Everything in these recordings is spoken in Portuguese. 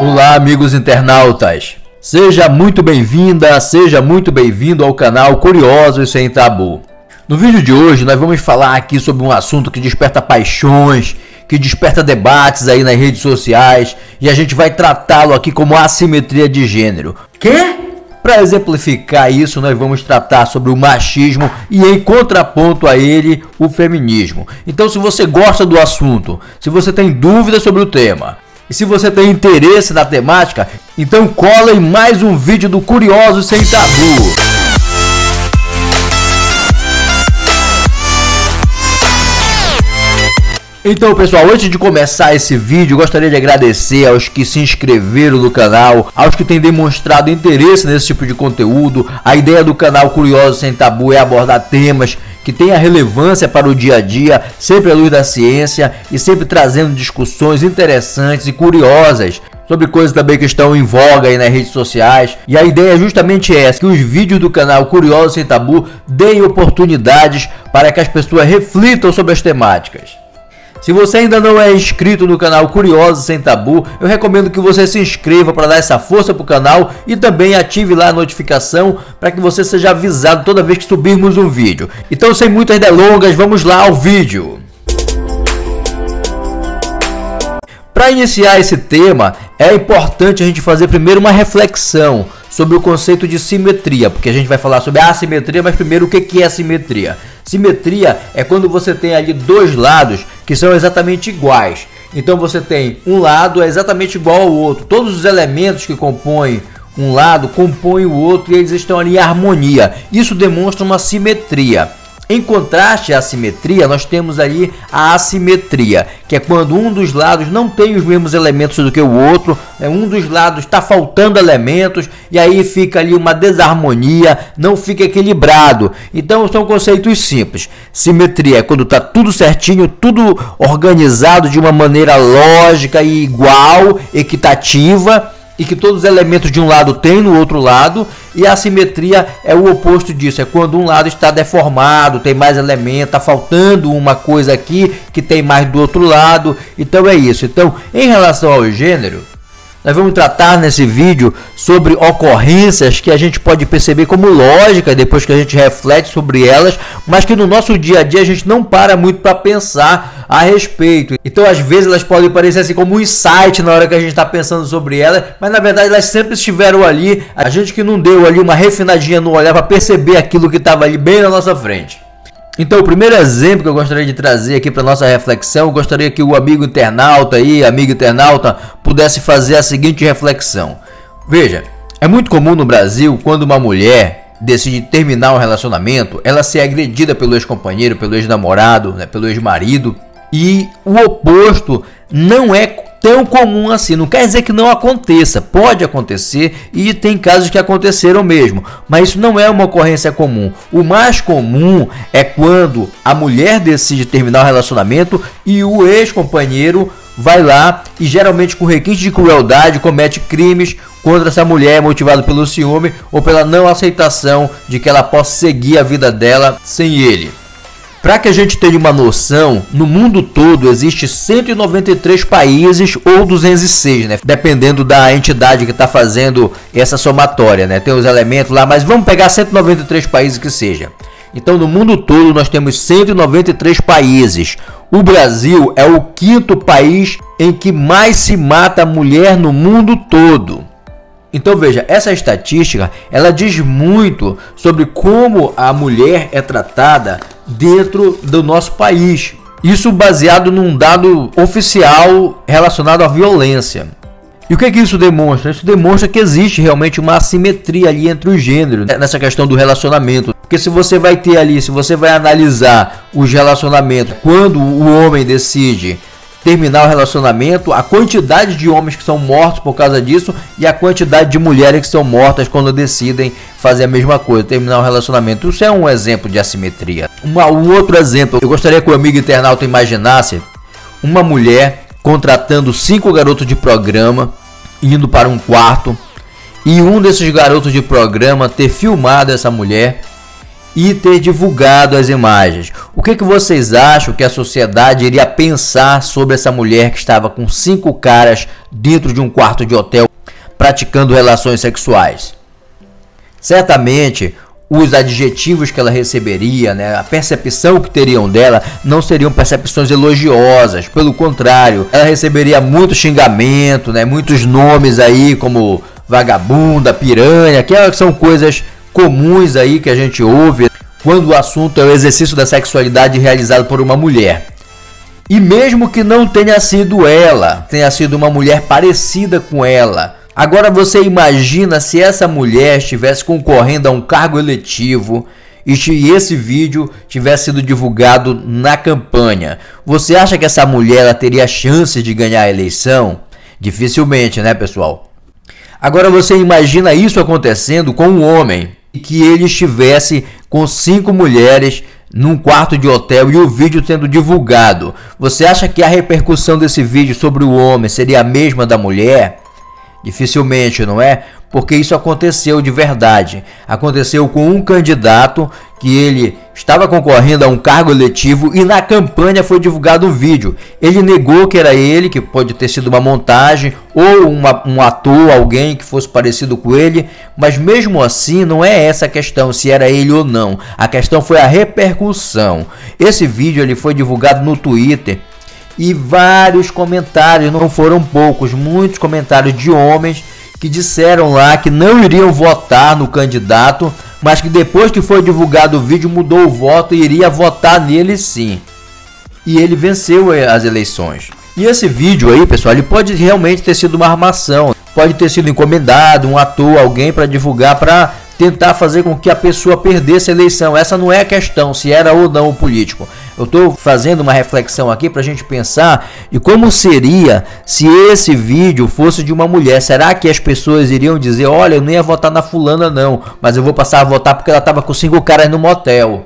Olá, amigos internautas. Seja muito bem-vinda, seja muito bem-vindo ao canal Curiosos Sem Tabu. No vídeo de hoje nós vamos falar aqui sobre um assunto que desperta paixões, que desperta debates aí nas redes sociais e a gente vai tratá-lo aqui como assimetria de gênero. Quê? Para exemplificar isso, nós vamos tratar sobre o machismo e em contraponto a ele, o feminismo. Então, se você gosta do assunto, se você tem dúvidas sobre o tema, e se você tem interesse na temática, então cola em mais um vídeo do Curioso Sem Tabu. Então pessoal, antes de começar esse vídeo, gostaria de agradecer aos que se inscreveram no canal, aos que têm demonstrado interesse nesse tipo de conteúdo. A ideia do canal Curioso Sem Tabu é abordar temas que tenham relevância para o dia a dia, sempre à luz da ciência e sempre trazendo discussões interessantes e curiosas sobre coisas também que estão em voga aí nas redes sociais. E a ideia é justamente essa, que os vídeos do canal Curioso Sem Tabu deem oportunidades para que as pessoas reflitam sobre as temáticas. Se você ainda não é inscrito no canal Curioso Sem Tabu, eu recomendo que você se inscreva para dar essa força para o canal e também ative lá a notificação para que você seja avisado toda vez que subirmos um vídeo. Então, sem muitas delongas, vamos lá ao vídeo. Para iniciar esse tema, é importante a gente fazer primeiro uma reflexão sobre o conceito de simetria, porque a gente vai falar sobre a assimetria, mas primeiro o que é simetria? Simetria é quando você tem ali dois lados que são exatamente iguais. Então você tem um lado é exatamente igual ao outro. Todos os elementos que compõem um lado compõem o outro e eles estão ali em harmonia. Isso demonstra uma simetria. Em contraste à simetria, nós temos aí a assimetria, que é quando um dos lados não tem os mesmos elementos do que o outro, né? um dos lados está faltando elementos e aí fica ali uma desarmonia, não fica equilibrado. Então são conceitos simples. Simetria é quando está tudo certinho, tudo organizado de uma maneira lógica e igual, equitativa e que todos os elementos de um lado têm no outro lado, e a assimetria é o oposto disso, é quando um lado está deformado, tem mais elementos, está faltando uma coisa aqui que tem mais do outro lado, então é isso. Então, em relação ao gênero, nós vamos tratar nesse vídeo sobre ocorrências que a gente pode perceber como lógica depois que a gente reflete sobre elas, mas que no nosso dia a dia a gente não para muito para pensar a respeito. Então, às vezes, elas podem parecer assim como um insight na hora que a gente está pensando sobre elas, mas na verdade elas sempre estiveram ali. A gente que não deu ali uma refinadinha no olhar para perceber aquilo que estava ali bem na nossa frente. Então, o primeiro exemplo que eu gostaria de trazer aqui para nossa reflexão, gostaria que o amigo internauta aí, amigo internauta, pudesse fazer a seguinte reflexão. Veja, é muito comum no Brasil quando uma mulher decide terminar um relacionamento, ela ser agredida pelo ex-companheiro, pelo ex-namorado, né, pelo ex-marido, e o oposto não é tão comum assim. Não quer dizer que não aconteça, pode acontecer e tem casos que aconteceram mesmo, mas isso não é uma ocorrência comum. O mais comum é quando a mulher decide terminar o relacionamento e o ex-companheiro vai lá e geralmente com requinte de crueldade comete crimes contra essa mulher motivado pelo ciúme ou pela não aceitação de que ela possa seguir a vida dela sem ele. Para que a gente tenha uma noção, no mundo todo existe 193 países ou 206, né? Dependendo da entidade que está fazendo essa somatória, né? Tem os elementos lá, mas vamos pegar 193 países que seja. Então, no mundo todo nós temos 193 países. O Brasil é o quinto país em que mais se mata mulher no mundo todo. Então veja, essa estatística ela diz muito sobre como a mulher é tratada dentro do nosso país. Isso baseado num dado oficial relacionado à violência. E o que, é que isso demonstra? Isso demonstra que existe realmente uma assimetria ali entre os gêneros né, nessa questão do relacionamento. Porque se você vai ter ali, se você vai analisar os relacionamentos, quando o homem decide terminar o relacionamento, a quantidade de homens que são mortos por causa disso e a quantidade de mulheres que são mortas quando decidem fazer a mesma coisa, terminar o relacionamento. Isso é um exemplo de assimetria. Uma, um outro exemplo, eu gostaria que o amigo internauta imaginasse uma mulher contratando cinco garotos de programa, indo para um quarto, e um desses garotos de programa ter filmado essa mulher e ter divulgado as imagens. O que, que vocês acham que a sociedade iria pensar sobre essa mulher que estava com cinco caras dentro de um quarto de hotel praticando relações sexuais? Certamente os adjetivos que ela receberia, né, a percepção que teriam dela, não seriam percepções elogiosas. Pelo contrário, ela receberia muito xingamento, né, muitos nomes aí como vagabunda, piranha, que são coisas comuns aí que a gente ouve quando o assunto é o exercício da sexualidade realizado por uma mulher. E mesmo que não tenha sido ela, tenha sido uma mulher parecida com ela, Agora você imagina se essa mulher estivesse concorrendo a um cargo eletivo e esse vídeo tivesse sido divulgado na campanha. Você acha que essa mulher teria chance de ganhar a eleição? Dificilmente, né, pessoal? Agora você imagina isso acontecendo com um homem e que ele estivesse com cinco mulheres num quarto de hotel e o vídeo sendo divulgado. Você acha que a repercussão desse vídeo sobre o homem seria a mesma da mulher? Dificilmente, não é? Porque isso aconteceu de verdade. Aconteceu com um candidato que ele estava concorrendo a um cargo eletivo e na campanha foi divulgado um vídeo. Ele negou que era ele, que pode ter sido uma montagem ou uma, um ator, alguém que fosse parecido com ele, mas mesmo assim não é essa a questão se era ele ou não. A questão foi a repercussão. Esse vídeo ele foi divulgado no Twitter e vários comentários, não foram poucos, muitos comentários de homens que disseram lá que não iriam votar no candidato, mas que depois que foi divulgado o vídeo mudou o voto e iria votar nele sim. E ele venceu eh, as eleições. E esse vídeo aí, pessoal, ele pode realmente ter sido uma armação, pode ter sido encomendado, um ator, alguém para divulgar para tentar fazer com que a pessoa perdesse a eleição. Essa não é a questão, se era ou não o político. Eu estou fazendo uma reflexão aqui para a gente pensar de como seria se esse vídeo fosse de uma mulher. Será que as pessoas iriam dizer: olha, eu nem ia votar na fulana, não, mas eu vou passar a votar porque ela estava com cinco caras no motel?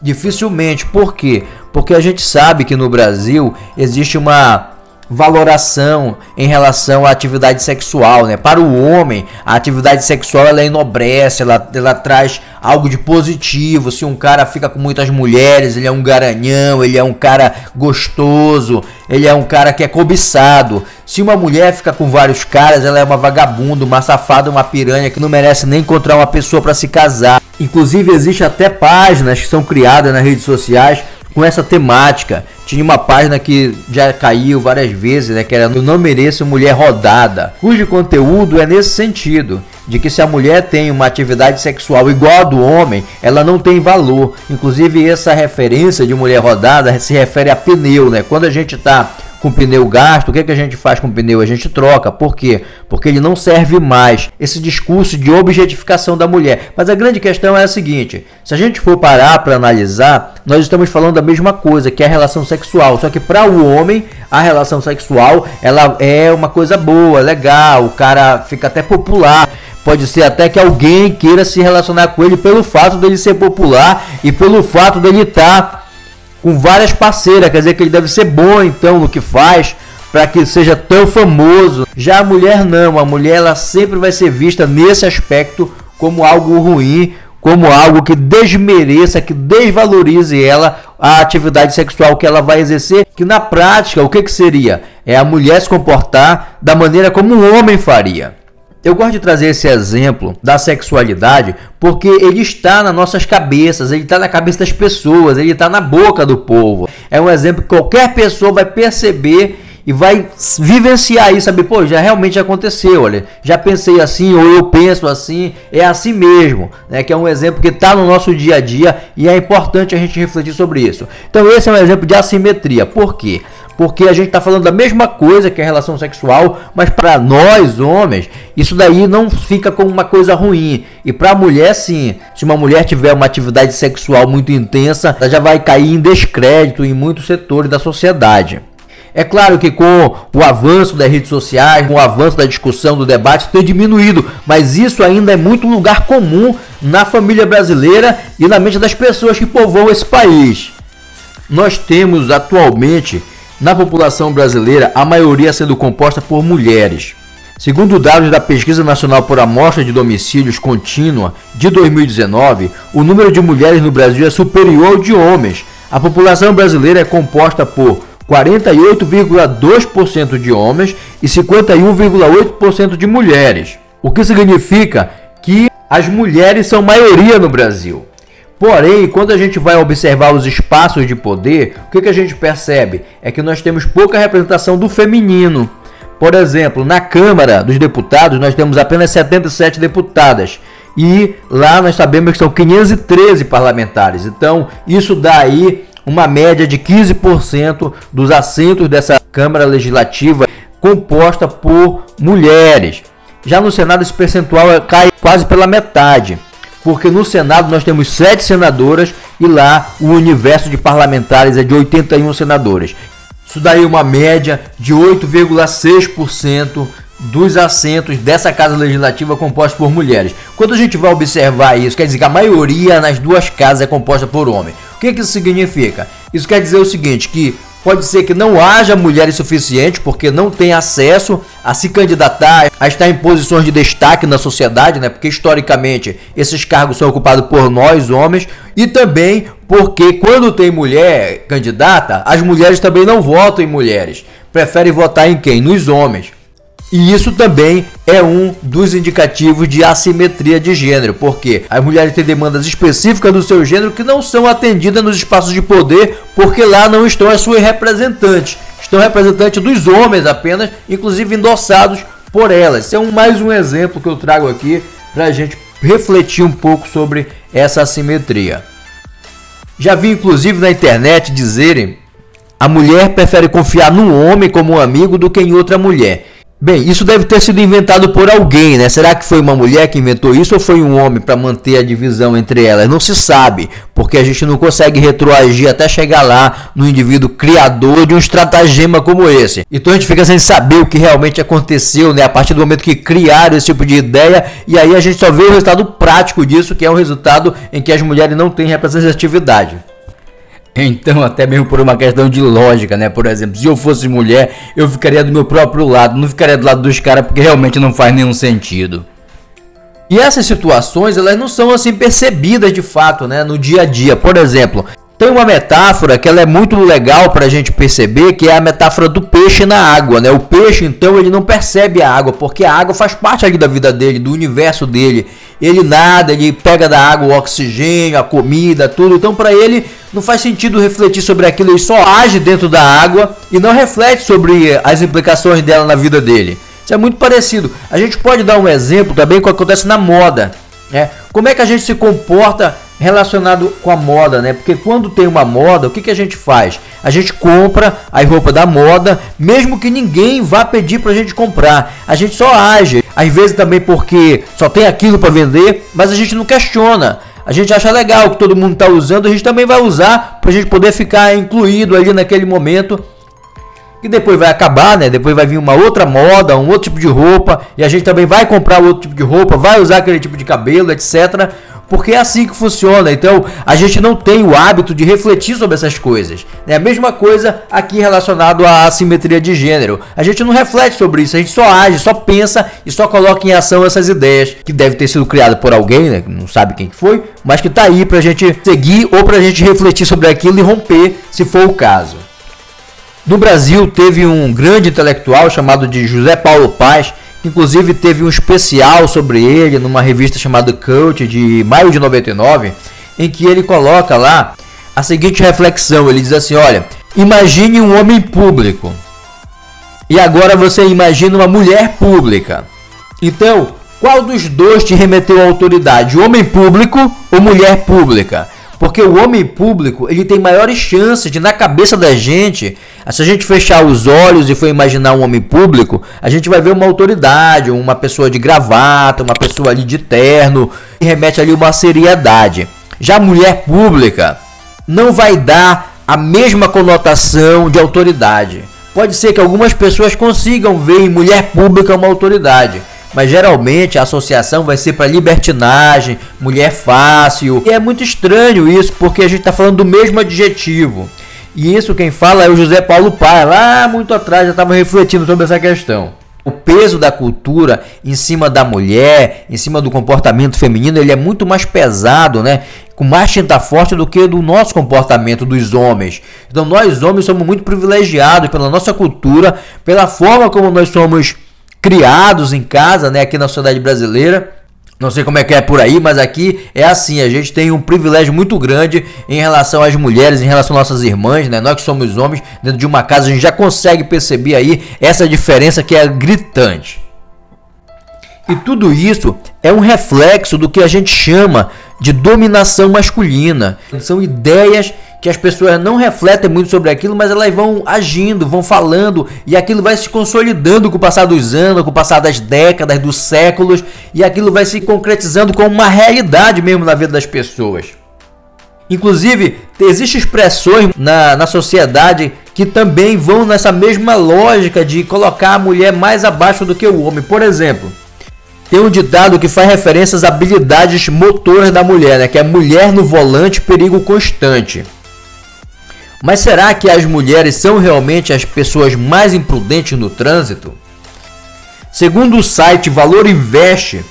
Dificilmente. Por quê? Porque a gente sabe que no Brasil existe uma valoração em relação à atividade sexual, né? Para o homem, a atividade sexual ela enobrece, ela, ela traz algo de positivo. Se um cara fica com muitas mulheres, ele é um garanhão, ele é um cara gostoso, ele é um cara que é cobiçado. Se uma mulher fica com vários caras, ela é uma vagabunda, uma safada, uma piranha que não merece nem encontrar uma pessoa para se casar. Inclusive existe até páginas que são criadas nas redes sociais com essa temática. Tinha uma página que já caiu várias vezes, né, que era Eu Não Mereço Mulher Rodada, cujo conteúdo é nesse sentido, de que se a mulher tem uma atividade sexual igual a do homem, ela não tem valor. Inclusive essa referência de mulher rodada se refere a pneu, né? Quando a gente está com pneu gasto, o que, é que a gente faz com pneu? A gente troca. Por quê? Porque ele não serve mais. Esse discurso de objetificação da mulher. Mas a grande questão é a seguinte: se a gente for parar para analisar, nós estamos falando da mesma coisa, que é a relação sexual. Só que para o homem, a relação sexual ela é uma coisa boa, legal, o cara fica até popular. Pode ser até que alguém queira se relacionar com ele pelo fato dele ser popular e pelo fato dele estar tá com várias parceiras, quer dizer que ele deve ser bom então no que faz para que seja tão famoso. Já a mulher não, a mulher ela sempre vai ser vista nesse aspecto como algo ruim, como algo que desmereça, que desvalorize ela a atividade sexual que ela vai exercer, que na prática o que, que seria? É a mulher se comportar da maneira como um homem faria. Eu gosto de trazer esse exemplo da sexualidade porque ele está nas nossas cabeças, ele está na cabeça das pessoas, ele está na boca do povo. É um exemplo que qualquer pessoa vai perceber e vai vivenciar isso, sabe? Pô, já realmente aconteceu, olha, já pensei assim, ou eu penso assim, é assim mesmo, né? Que é um exemplo que está no nosso dia a dia e é importante a gente refletir sobre isso. Então, esse é um exemplo de assimetria. Por quê? Porque a gente está falando da mesma coisa que a relação sexual, mas para nós homens, isso daí não fica como uma coisa ruim. E para a mulher, sim. Se uma mulher tiver uma atividade sexual muito intensa, ela já vai cair em descrédito em muitos setores da sociedade. É claro que com o avanço das redes sociais, com o avanço da discussão, do debate, tem diminuído, mas isso ainda é muito lugar comum na família brasileira e na mente das pessoas que povoam esse país. Nós temos atualmente na população brasileira, a maioria sendo composta por mulheres. Segundo dados da Pesquisa Nacional por Amostra de Domicílios Contínua de 2019, o número de mulheres no Brasil é superior ao de homens. A população brasileira é composta por 48,2% de homens e 51,8% de mulheres. O que significa que as mulheres são maioria no Brasil. Porém, quando a gente vai observar os espaços de poder, o que, que a gente percebe? É que nós temos pouca representação do feminino. Por exemplo, na Câmara dos Deputados nós temos apenas 77 deputadas. E lá nós sabemos que são 513 parlamentares. Então, isso dá aí uma média de 15% dos assentos dessa Câmara Legislativa composta por mulheres. Já no Senado esse percentual cai quase pela metade, porque no Senado nós temos sete senadoras e lá o universo de parlamentares é de 81 senadores. Isso daí é uma média de 8,6% dos assentos dessa casa legislativa composta por mulheres. Quando a gente vai observar isso, quer dizer que a maioria nas duas casas é composta por homem. O que, que isso significa? Isso quer dizer o seguinte, que Pode ser que não haja mulheres suficientes porque não tem acesso a se candidatar, a estar em posições de destaque na sociedade, né? Porque historicamente esses cargos são ocupados por nós, homens, e também porque quando tem mulher candidata, as mulheres também não votam em mulheres, preferem votar em quem? Nos homens. E isso também é um dos indicativos de assimetria de gênero, porque as mulheres têm demandas específicas do seu gênero que não são atendidas nos espaços de poder, porque lá não estão as suas representantes, estão representantes dos homens apenas, inclusive endossados por elas. Esse é um, mais um exemplo que eu trago aqui para a gente refletir um pouco sobre essa assimetria. Já vi inclusive na internet dizerem a mulher prefere confiar num homem como um amigo do que em outra mulher. Bem, isso deve ter sido inventado por alguém, né? Será que foi uma mulher que inventou isso ou foi um homem para manter a divisão entre elas? Não se sabe, porque a gente não consegue retroagir até chegar lá no indivíduo criador de um estratagema como esse. Então a gente fica sem saber o que realmente aconteceu, né? A partir do momento que criaram esse tipo de ideia, e aí a gente só vê o resultado prático disso, que é um resultado em que as mulheres não têm representatividade. Então, até mesmo por uma questão de lógica, né? Por exemplo, se eu fosse mulher, eu ficaria do meu próprio lado, não ficaria do lado dos caras porque realmente não faz nenhum sentido. E essas situações, elas não são assim percebidas de fato, né, no dia a dia. Por exemplo, tem uma metáfora que ela é muito legal para a gente perceber, que é a metáfora do peixe na água, né? O peixe, então, ele não percebe a água, porque a água faz parte ali da vida dele, do universo dele. Ele nada, ele pega da água o oxigênio, a comida, tudo. Então, para ele, não faz sentido refletir sobre aquilo, ele só age dentro da água e não reflete sobre as implicações dela na vida dele. Isso é muito parecido. A gente pode dar um exemplo também com o que acontece na moda. Né? Como é que a gente se comporta relacionado com a moda, né? Porque quando tem uma moda, o que, que a gente faz? A gente compra a roupa da moda, mesmo que ninguém vá pedir para a gente comprar. A gente só age. Às vezes também porque só tem aquilo para vender, mas a gente não questiona a gente acha legal que todo mundo está usando, a gente também vai usar para a gente poder ficar incluído ali naquele momento. Que depois vai acabar, né? Depois vai vir uma outra moda, um outro tipo de roupa, e a gente também vai comprar outro tipo de roupa, vai usar aquele tipo de cabelo, etc porque é assim que funciona. Então a gente não tem o hábito de refletir sobre essas coisas. É a mesma coisa aqui relacionado à assimetria de gênero. A gente não reflete sobre isso, a gente só age, só pensa e só coloca em ação essas ideias que devem ter sido criadas por alguém, né? Não sabe quem foi, mas que tá aí pra gente seguir ou pra gente refletir sobre aquilo e romper, se for o caso. No Brasil teve um grande intelectual chamado de José Paulo Paz Inclusive teve um especial sobre ele numa revista chamada Cult de maio de 99, em que ele coloca lá a seguinte reflexão, ele diz assim, olha, imagine um homem público. E agora você imagina uma mulher pública. Então, qual dos dois te remeteu à autoridade, homem público ou mulher pública? Porque o homem público, ele tem maiores chances de, na cabeça da gente, se a gente fechar os olhos e for imaginar um homem público, a gente vai ver uma autoridade, uma pessoa de gravata, uma pessoa ali de terno, que remete ali uma seriedade. Já a mulher pública não vai dar a mesma conotação de autoridade. Pode ser que algumas pessoas consigam ver em mulher pública uma autoridade, mas geralmente a associação vai ser para libertinagem, mulher fácil. E é muito estranho isso, porque a gente está falando do mesmo adjetivo. E isso quem fala é o José Paulo Pai. Lá muito atrás já estava refletindo sobre essa questão. O peso da cultura em cima da mulher, em cima do comportamento feminino, ele é muito mais pesado, né? Com mais tinta forte do que do nosso comportamento dos homens. Então nós homens somos muito privilegiados pela nossa cultura, pela forma como nós somos criados em casa, né, aqui na sociedade brasileira. Não sei como é que é por aí, mas aqui é assim, a gente tem um privilégio muito grande em relação às mulheres, em relação às nossas irmãs, né? Nós que somos homens, dentro de uma casa a gente já consegue perceber aí essa diferença que é gritante. E tudo isso é um reflexo do que a gente chama de dominação masculina. São ideias que as pessoas não refletem muito sobre aquilo, mas elas vão agindo, vão falando e aquilo vai se consolidando com o passar dos anos, com o passar das décadas, dos séculos e aquilo vai se concretizando como uma realidade mesmo na vida das pessoas. Inclusive, existem expressões na, na sociedade que também vão nessa mesma lógica de colocar a mulher mais abaixo do que o homem. Por exemplo, tem um ditado que faz referência às habilidades motoras da mulher, né? que é mulher no volante, perigo constante. Mas será que as mulheres são realmente as pessoas mais imprudentes no trânsito? Segundo o site Valor Investe,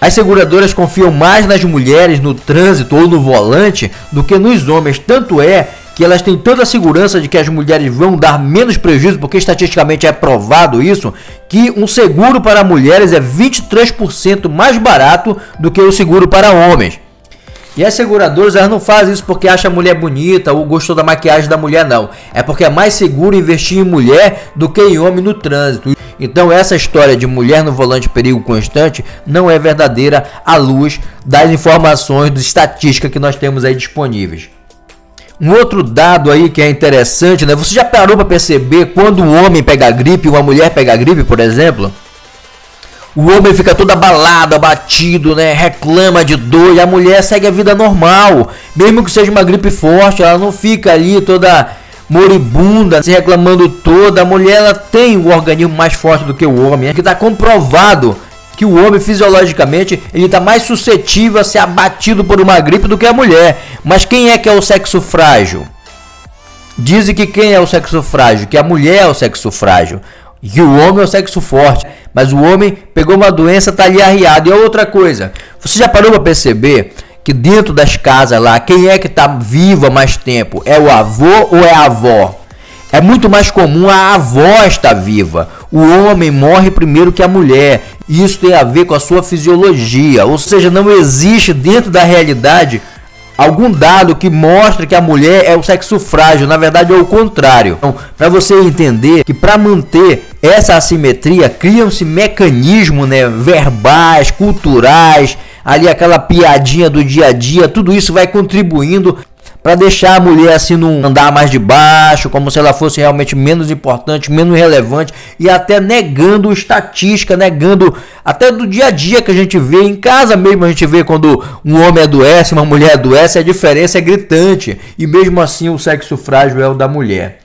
as seguradoras confiam mais nas mulheres no trânsito ou no volante do que nos homens. Tanto é que elas têm toda a segurança de que as mulheres vão dar menos prejuízo, porque estatisticamente é provado isso, que um seguro para mulheres é 23% mais barato do que o seguro para homens. E as seguradoras elas não fazem isso porque acham a mulher bonita ou gostou da maquiagem da mulher, não. É porque é mais seguro investir em mulher do que em homem no trânsito. Então essa história de mulher no volante perigo constante não é verdadeira à luz das informações, de estatística que nós temos aí disponíveis. Um outro dado aí que é interessante, né? Você já parou para perceber quando um homem pega gripe uma mulher pega gripe, por exemplo? O homem fica todo abalado, abatido, né? Reclama de dor e a mulher segue a vida normal. Mesmo que seja uma gripe forte, ela não fica ali toda moribunda, se reclamando toda. A mulher ela tem o organismo mais forte do que o homem. É que está comprovado que o homem fisiologicamente ele está mais suscetível a ser abatido por uma gripe do que a mulher. Mas quem é que é o sexo frágil? Dizem que quem é o sexo frágil? Que a mulher é o sexo frágil. E o homem é o sexo forte. Mas o homem pegou uma doença, tá ali arriado. E a outra coisa, você já parou para perceber que dentro das casas lá, quem é que tá vivo há mais tempo? É o avô ou é a avó? É muito mais comum a avó estar viva. O homem morre primeiro que a mulher. Isso tem a ver com a sua fisiologia. Ou seja, não existe dentro da realidade algum dado que mostre que a mulher é o sexo frágil, na verdade é o contrário. Então, para você entender que para manter essa assimetria, criam-se mecanismos, né, verbais, culturais, ali aquela piadinha do dia a dia, tudo isso vai contribuindo para deixar a mulher assim não andar mais de baixo, como se ela fosse realmente menos importante, menos relevante e até negando estatística, negando até do dia a dia que a gente vê em casa mesmo a gente vê quando um homem adoece, uma mulher adoece, a diferença é gritante e mesmo assim o sexo frágil é o da mulher.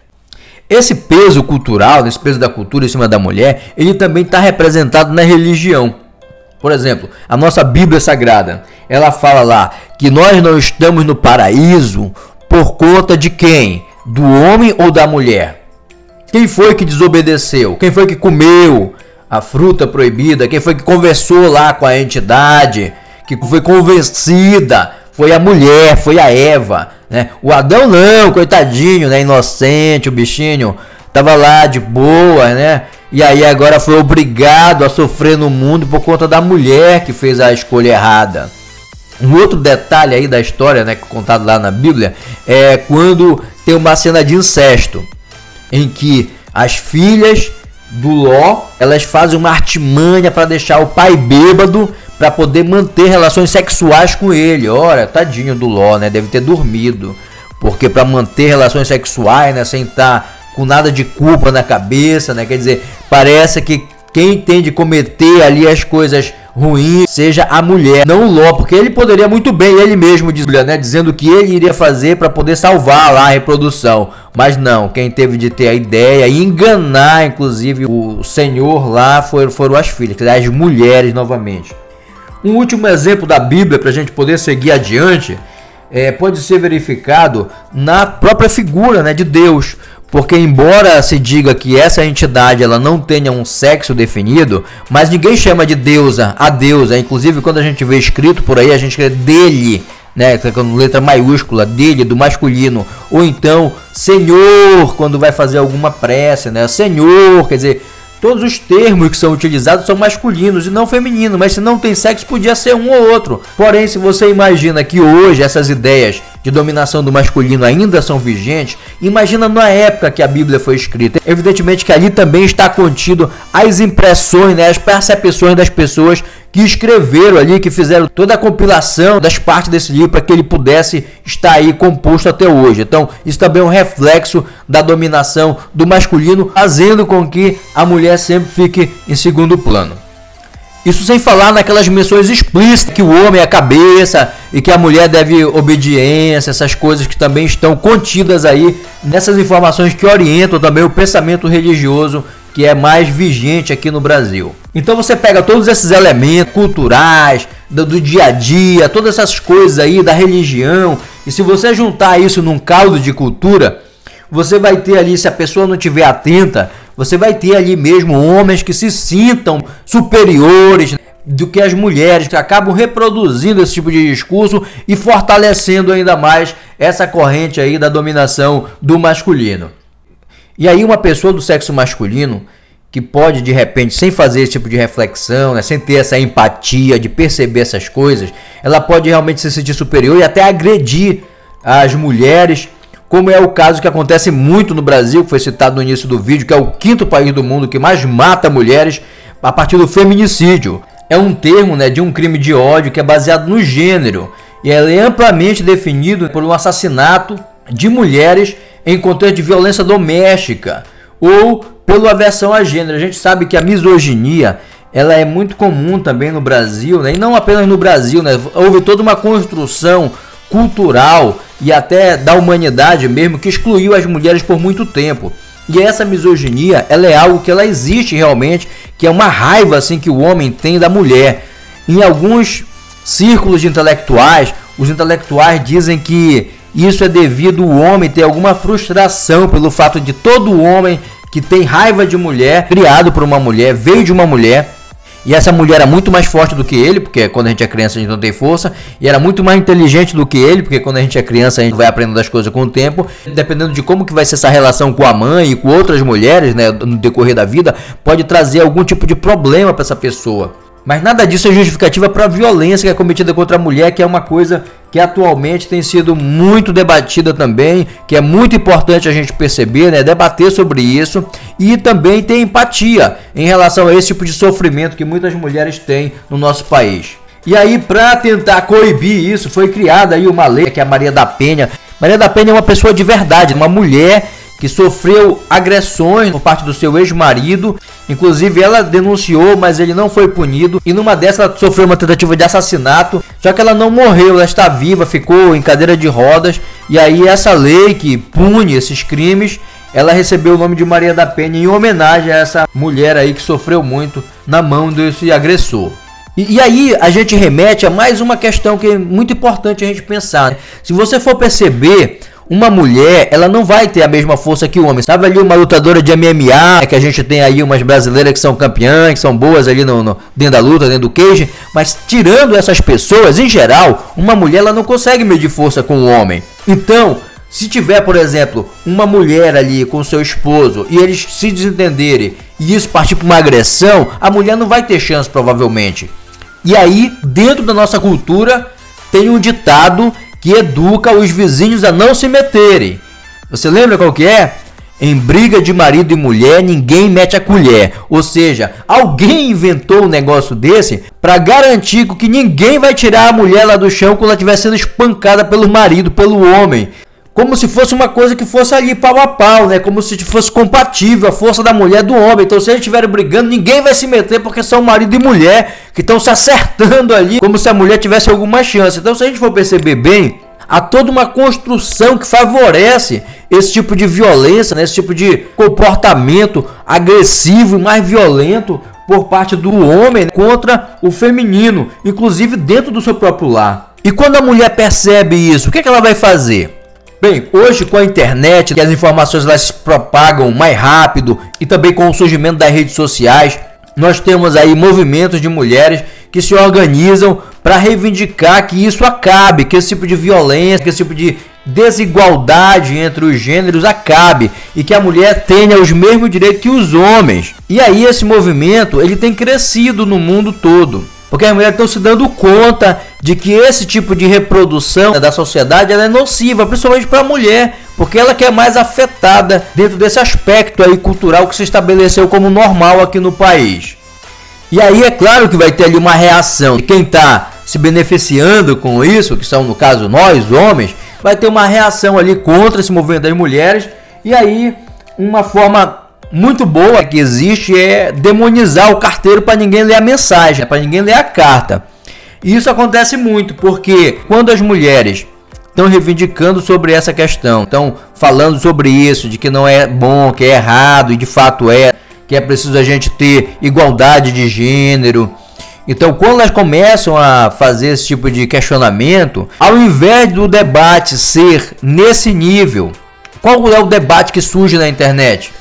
Esse peso cultural, esse peso da cultura em cima da mulher, ele também está representado na religião. Por exemplo, a nossa Bíblia Sagrada, ela fala lá que nós não estamos no paraíso por conta de quem? Do homem ou da mulher? Quem foi que desobedeceu? Quem foi que comeu a fruta proibida? Quem foi que conversou lá com a entidade? Que foi convencida? Foi a mulher, foi a Eva. Né? O Adão não, coitadinho, né? Inocente, o bichinho tava lá de boa, né? E aí agora foi obrigado a sofrer no mundo por conta da mulher que fez a escolha errada. Um outro detalhe aí da história, né, contado lá na Bíblia, é quando tem uma cena de incesto, em que as filhas do Ló, elas fazem uma artimanha para deixar o pai bêbado para poder manter relações sexuais com ele. Ora, tadinho do Ló, né? Deve ter dormido. Porque para manter relações sexuais, né, sem estar tá com nada de culpa na cabeça, né? Quer dizer, parece que quem tem de cometer ali as coisas ruins seja a mulher, não o Ló, porque ele poderia muito bem, ele mesmo diz, né, dizendo que ele iria fazer para poder salvar lá a reprodução. Mas não, quem teve de ter a ideia e enganar, inclusive, o senhor lá foram, foram as filhas, as mulheres novamente. Um último exemplo da Bíblia para a gente poder seguir adiante é, pode ser verificado na própria figura né, de Deus. Porque embora se diga que essa entidade ela não tenha um sexo definido, mas ninguém chama de deusa a deusa. Inclusive quando a gente vê escrito por aí, a gente crê dele, né, com letra maiúscula, dele, do masculino, ou então Senhor, quando vai fazer alguma prece, né? Senhor, quer dizer, Todos os termos que são utilizados são masculinos e não femininos, mas se não tem sexo, podia ser um ou outro. Porém, se você imagina que hoje essas ideias de dominação do masculino ainda são vigentes, imagina na época que a Bíblia foi escrita. Evidentemente que ali também está contido as impressões, né, as percepções das pessoas que escreveram ali, que fizeram toda a compilação das partes desse livro para que ele pudesse estar aí composto até hoje. Então, isso também é um reflexo da dominação do masculino, fazendo com que a mulher sempre fique em segundo plano. Isso sem falar naquelas menções explícitas que o homem é a cabeça e que a mulher deve obediência, essas coisas que também estão contidas aí nessas informações que orientam também o pensamento religioso que é mais vigente aqui no Brasil. Então você pega todos esses elementos culturais, do, do, dia a dia, todas essas coisas aí da religião, e se você juntar isso num caldo de cultura, você vai ter ali, se a pessoa não estiver atenta, você vai ter ali mesmo homens que se sintam superiores do que as mulheres, que acabam reproduzindo esse tipo de discurso e fortalecendo ainda mais essa corrente aí da dominação do masculino. E aí uma pessoa do sexo masculino que pode de repente, sem fazer esse tipo de reflexão, né, sem ter essa empatia de perceber essas coisas, ela pode realmente se sentir superior e até agredir as mulheres, como é o caso que acontece muito no Brasil, que foi citado no início do vídeo, que é o quinto país do mundo que mais mata mulheres a partir do feminicídio. É um termo né, de um crime de ódio que é baseado no gênero e é amplamente definido por um assassinato de mulheres em contexto de violência doméstica ou pela aversão a gênero. A gente sabe que a misoginia ela é muito comum também no Brasil, né? e não apenas no Brasil, né? houve toda uma construção cultural e até da humanidade mesmo que excluiu as mulheres por muito tempo. E essa misoginia, ela é algo que ela existe realmente, que é uma raiva assim que o homem tem da mulher. Em alguns círculos de intelectuais, os intelectuais dizem que isso é devido o homem ter alguma frustração pelo fato de todo homem que tem raiva de mulher, criado por uma mulher, veio de uma mulher, e essa mulher era muito mais forte do que ele, porque quando a gente é criança a gente não tem força, e era muito mais inteligente do que ele, porque quando a gente é criança a gente vai aprendendo as coisas com o tempo, dependendo de como que vai ser essa relação com a mãe e com outras mulheres, né, no decorrer da vida, pode trazer algum tipo de problema para essa pessoa. Mas nada disso é justificativa para a violência que é cometida contra a mulher, que é uma coisa que atualmente tem sido muito debatida também, que é muito importante a gente perceber, né, debater sobre isso e também ter empatia em relação a esse tipo de sofrimento que muitas mulheres têm no nosso país. E aí, para tentar coibir isso, foi criada aí uma lei que é a Maria da Penha. Maria da Penha é uma pessoa de verdade, uma mulher que sofreu agressões por parte do seu ex-marido. Inclusive, ela denunciou, mas ele não foi punido. E numa dessas, ela sofreu uma tentativa de assassinato. Só que ela não morreu, ela está viva, ficou em cadeira de rodas. E aí, essa lei que pune esses crimes, ela recebeu o nome de Maria da Penha em homenagem a essa mulher aí que sofreu muito na mão desse agressor. E, e, aí a gente remete a mais uma questão que é muito importante a gente pensar. Se você for perceber, uma mulher, ela não vai ter a mesma força que o homem. Sabe ali uma lutadora de MMA, que a gente tem aí umas brasileiras que são campeãs, que são boas ali no, no, dentro da luta, dentro do cage, mas tirando essas pessoas, em geral, uma mulher ela não consegue medir força com o homem. Então, se tiver, por exemplo, uma mulher ali com seu esposo e eles se desentenderem e isso partir para uma agressão, a mulher não vai ter chance provavelmente. E aí, dentro da nossa cultura, tem um ditado que educa os vizinhos a não se meterem. Você lembra qual que é? Em briga de marido e mulher, ninguém mete a colher. Ou seja, alguém inventou um negócio desse para garantir que ninguém vai tirar a mulher lá do chão quando ela estiver sendo espancada pelo marido, pelo homem como se fosse uma coisa que fosse ali pau a pau, né? Como se fosse compatível a força da mulher do homem. Então, se eles estiverem brigando, ninguém vai se meter porque são marido e mulher que estão se acertando ali, como se a mulher tivesse alguma chance. Então, se a gente for perceber bem, há toda uma construção que favorece esse tipo de violência, né? esse tipo de comportamento agressivo e mais violento por parte do homem contra o feminino, inclusive dentro do seu próprio lar. E quando a mulher percebe isso, o que, é que ela vai fazer? Bem, hoje com a internet, que as informações elas se propagam mais rápido e também com o surgimento das redes sociais, nós temos aí movimentos de mulheres que se organizam para reivindicar que isso acabe, que esse tipo de violência, que esse tipo de desigualdade entre os gêneros acabe e que a mulher tenha os mesmos direitos que os homens. E aí esse movimento ele tem crescido no mundo todo. Porque as mulheres estão se dando conta de que esse tipo de reprodução da sociedade é nociva, principalmente para a mulher, porque ela que é mais afetada dentro desse aspecto aí cultural que se estabeleceu como normal aqui no país. E aí é claro que vai ter ali uma reação de quem está se beneficiando com isso, que são no caso nós, homens, vai ter uma reação ali contra esse movimento das mulheres. E aí uma forma muito boa que existe é demonizar o carteiro para ninguém ler a mensagem, para ninguém ler a carta. E isso acontece muito porque quando as mulheres estão reivindicando sobre essa questão, estão falando sobre isso, de que não é bom, que é errado e de fato é, que é preciso a gente ter igualdade de gênero. Então, quando elas começam a fazer esse tipo de questionamento, ao invés do debate ser nesse nível, qual é o debate que surge na internet?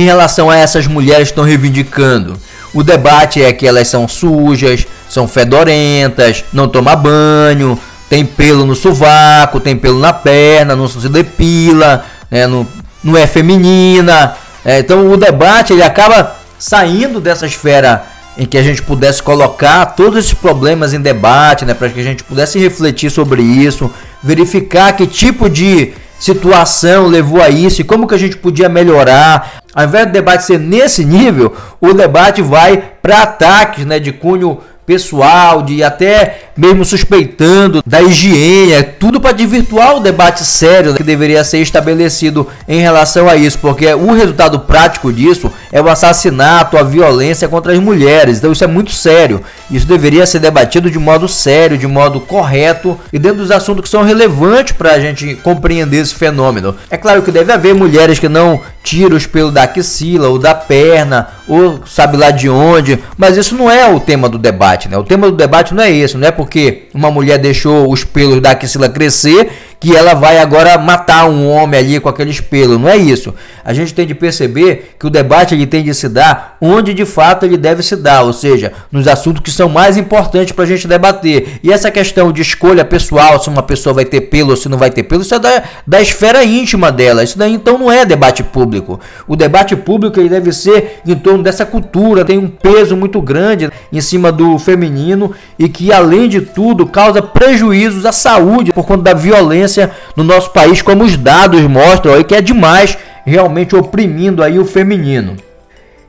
Em relação a essas mulheres que estão reivindicando. O debate é que elas são sujas, são fedorentas, não tomam banho, tem pelo no sovaco, tem pelo na perna, não se depila, né, não, não é feminina. É, então o debate ele acaba saindo dessa esfera em que a gente pudesse colocar todos esses problemas em debate, né, para que a gente pudesse refletir sobre isso, verificar que tipo de situação levou a isso e como que a gente podia melhorar. Ao invés do debate ser nesse nível, o debate vai para ataques né, de cunho pessoal, de até mesmo suspeitando da higiene, é tudo para desvirtuar o debate sério que deveria ser estabelecido em relação a isso, porque o resultado prático disso é o assassinato, a violência contra as mulheres. Então isso é muito sério. Isso deveria ser debatido de modo sério, de modo correto e dentro dos assuntos que são relevantes para a gente compreender esse fenômeno. É claro que deve haver mulheres que não tiram os pelos da axila ou da perna ou sabe lá de onde, mas isso não é o tema do debate, né? O tema do debate não é esse, não é porque uma mulher deixou os pelos da axila crescer que ela vai agora matar um homem ali com aquele espelho. Não é isso. A gente tem de perceber que o debate ele tem de se dar onde de fato ele deve se dar, ou seja, nos assuntos que são mais importantes para a gente debater. E essa questão de escolha pessoal, se uma pessoa vai ter pelo ou se não vai ter pelo, isso é da, da esfera íntima dela. Isso daí então não é debate público. O debate público ele deve ser em torno dessa cultura, tem um peso muito grande em cima do feminino e que além de tudo causa prejuízos à saúde por conta da violência violência no nosso país, como os dados mostram aí, que é demais, realmente oprimindo aí o feminino.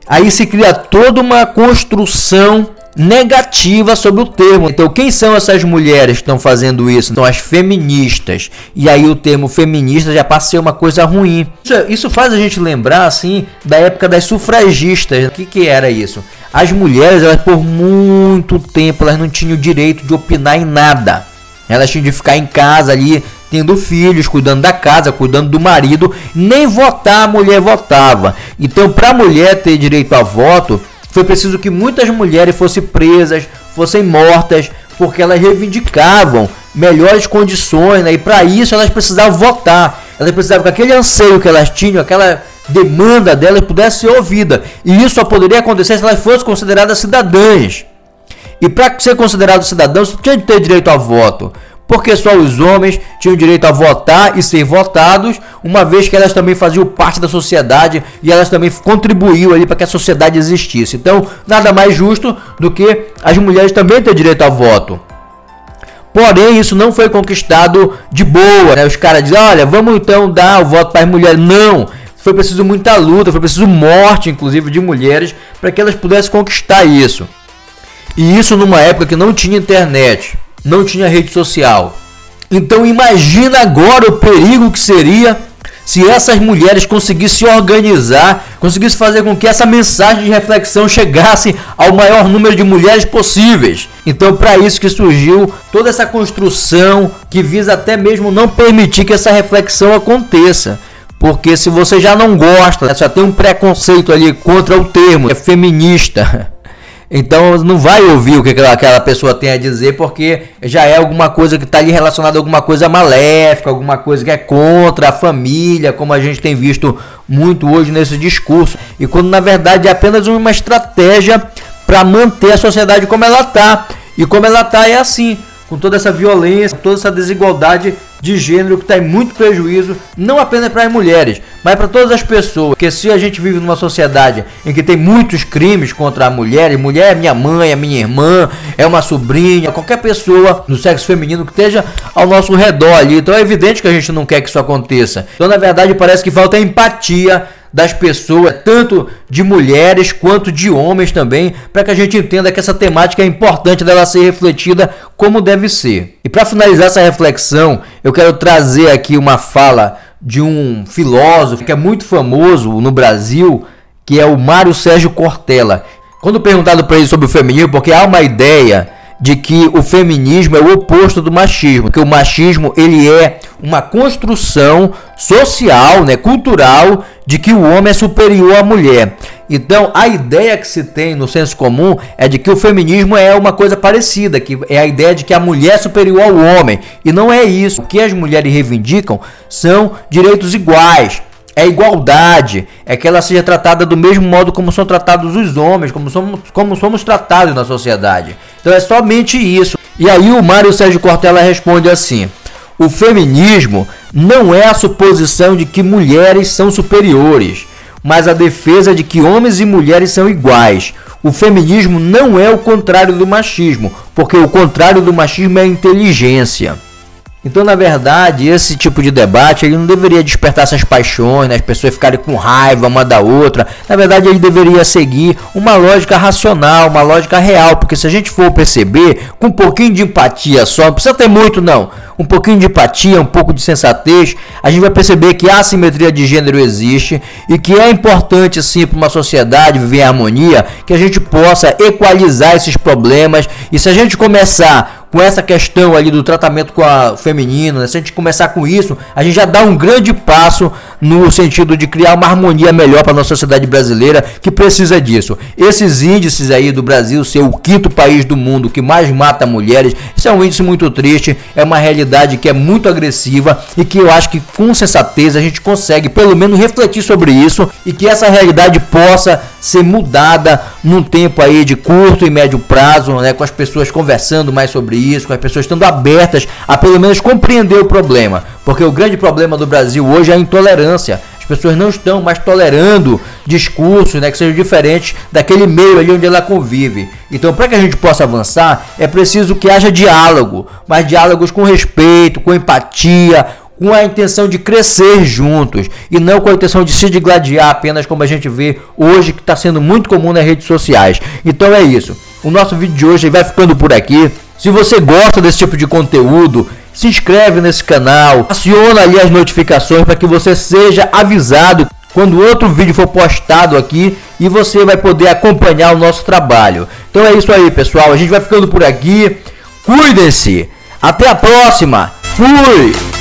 Aí se cria toda uma construção negativa sobre o termo. Então, quem são essas mulheres que estão fazendo isso? São as feministas. E aí o termo feminista já passa a ser uma coisa ruim. Isso, isso faz a gente lembrar assim da época das sufragistas. O que, que era isso? As mulheres, elas por muito tempo, elas não tinham o direito de opinar em nada. Elas tinham de ficar em casa ali tendo filhos, cuidando da casa, cuidando do marido, nem votar a mulher votava. Então, para a mulher ter direito a voto, foi preciso que muitas mulheres fossem presas, fossem mortas, porque elas reivindicavam melhores condições, né? e para isso elas precisavam votar. Elas precisavam que aquele anseio que elas tinham, aquela demanda delas pudesse ser ouvida. E isso só poderia acontecer se elas fossem consideradas cidadãs. E para ser considerado cidadão, você tinha de ter direito a voto porque só os homens tinham direito a votar e ser votados, uma vez que elas também faziam parte da sociedade e elas também contribuíam ali para que a sociedade existisse. Então, nada mais justo do que as mulheres também ter direito a voto. Porém, isso não foi conquistado de boa. Né? Os caras dizem: olha, vamos então dar o voto para as mulheres. Não! Foi preciso muita luta, foi preciso morte, inclusive, de mulheres, para que elas pudessem conquistar isso. E isso numa época que não tinha internet não tinha rede social. Então imagina agora o perigo que seria se essas mulheres conseguissem se organizar, conseguissem fazer com que essa mensagem de reflexão chegasse ao maior número de mulheres possíveis. Então, para isso que surgiu toda essa construção que visa até mesmo não permitir que essa reflexão aconteça. Porque se você já não gosta, só tem um preconceito ali contra o termo, é feminista. Então não vai ouvir o que aquela, pessoa tem a dizer, porque já é alguma coisa que está ali relacionada a alguma coisa maléfica, alguma coisa que é contra a família, como a gente tem visto muito hoje nesse discurso. E quando na verdade é apenas uma estratégia para manter a sociedade como ela está. E como ela está é assim com toda essa violência, toda essa desigualdade de gênero que está em muito prejuízo, não apenas para as mulheres, mas para todas as pessoas. Porque se a gente vive numa sociedade em que tem muitos crimes contra a mulher, e mulher é minha mãe, é minha irmã, é uma sobrinha, qualquer pessoa no sexo feminino que esteja ao nosso redor ali, então é evidente que a gente não quer que isso aconteça. Então, na verdade, parece que falta empatia das pessoas, tanto de mulheres quanto de homens também, para que a gente entenda que essa temática é importante dela ser refletida como deve ser. E para finalizar essa reflexão, eu quero trazer aqui uma fala de um filósofo que é muito famoso no Brasil, que é o Mário Sérgio Cortella. Quando perguntado para ele sobre o feminino, porque há uma ideia de que o feminismo é o oposto do machismo, que o machismo ele é uma construção social, né, cultural de que o homem é superior à mulher. Então, a ideia que se tem no senso comum é de que o feminismo é uma coisa parecida, que é a ideia de que a mulher é superior ao homem. E não é isso. O que as mulheres reivindicam são direitos iguais, é igualdade, é que ela seja tratada do mesmo modo como são tratados os homens, como somos, como somos tratados na sociedade. Então é somente isso. E aí o Mário Sérgio Cortella responde assim: o feminismo não é a suposição de que mulheres são superiores, mas a defesa de que homens e mulheres são iguais. O feminismo não é o contrário do machismo, porque o contrário do machismo é a inteligência. Então, na verdade, esse tipo de debate ele não deveria despertar essas paixões, né? as pessoas ficarem com raiva uma da outra. Na verdade, ele deveria seguir uma lógica racional, uma lógica real, porque se a gente for perceber, com um pouquinho de empatia só, não precisa ter muito não, um pouquinho de empatia, um pouco de sensatez, a gente vai perceber que a assimetria de gênero existe e que é importante sim para uma sociedade viver em harmonia, que a gente possa equalizar esses problemas e se a gente começar com essa questão ali do tratamento com a feminino, né? se a gente começar com isso, a gente já dá um grande passo no sentido de criar uma harmonia melhor para a nossa sociedade brasileira que precisa disso. Esses índices aí do Brasil ser o quinto país do mundo que mais mata mulheres, isso é um índice muito triste, é uma realidade que é muito agressiva e que eu acho que com sensatez a gente consegue pelo menos refletir sobre isso e que essa realidade possa ser mudada num tempo aí de curto e médio prazo, né, com as pessoas conversando mais sobre isso, com as pessoas estando abertas a pelo menos compreender o problema, porque o grande problema do Brasil hoje é a intolerância. As pessoas não estão mais tolerando discursos né, que sejam diferentes daquele meio ali onde ela convive. Então, para que a gente possa avançar, é preciso que haja diálogo, mas diálogos com respeito, com empatia, com a intenção de crescer juntos e não com a intenção de se digladiar apenas como a gente vê hoje que está sendo muito comum nas redes sociais. Então é isso. O nosso vídeo de hoje vai ficando por aqui. Se você gosta desse tipo de conteúdo, se inscreve nesse canal, aciona ali as notificações para que você seja avisado quando outro vídeo for postado aqui e você vai poder acompanhar o nosso trabalho. Então é isso aí, pessoal. A gente vai ficando por aqui. Cuidem-se. Até a próxima. Fui.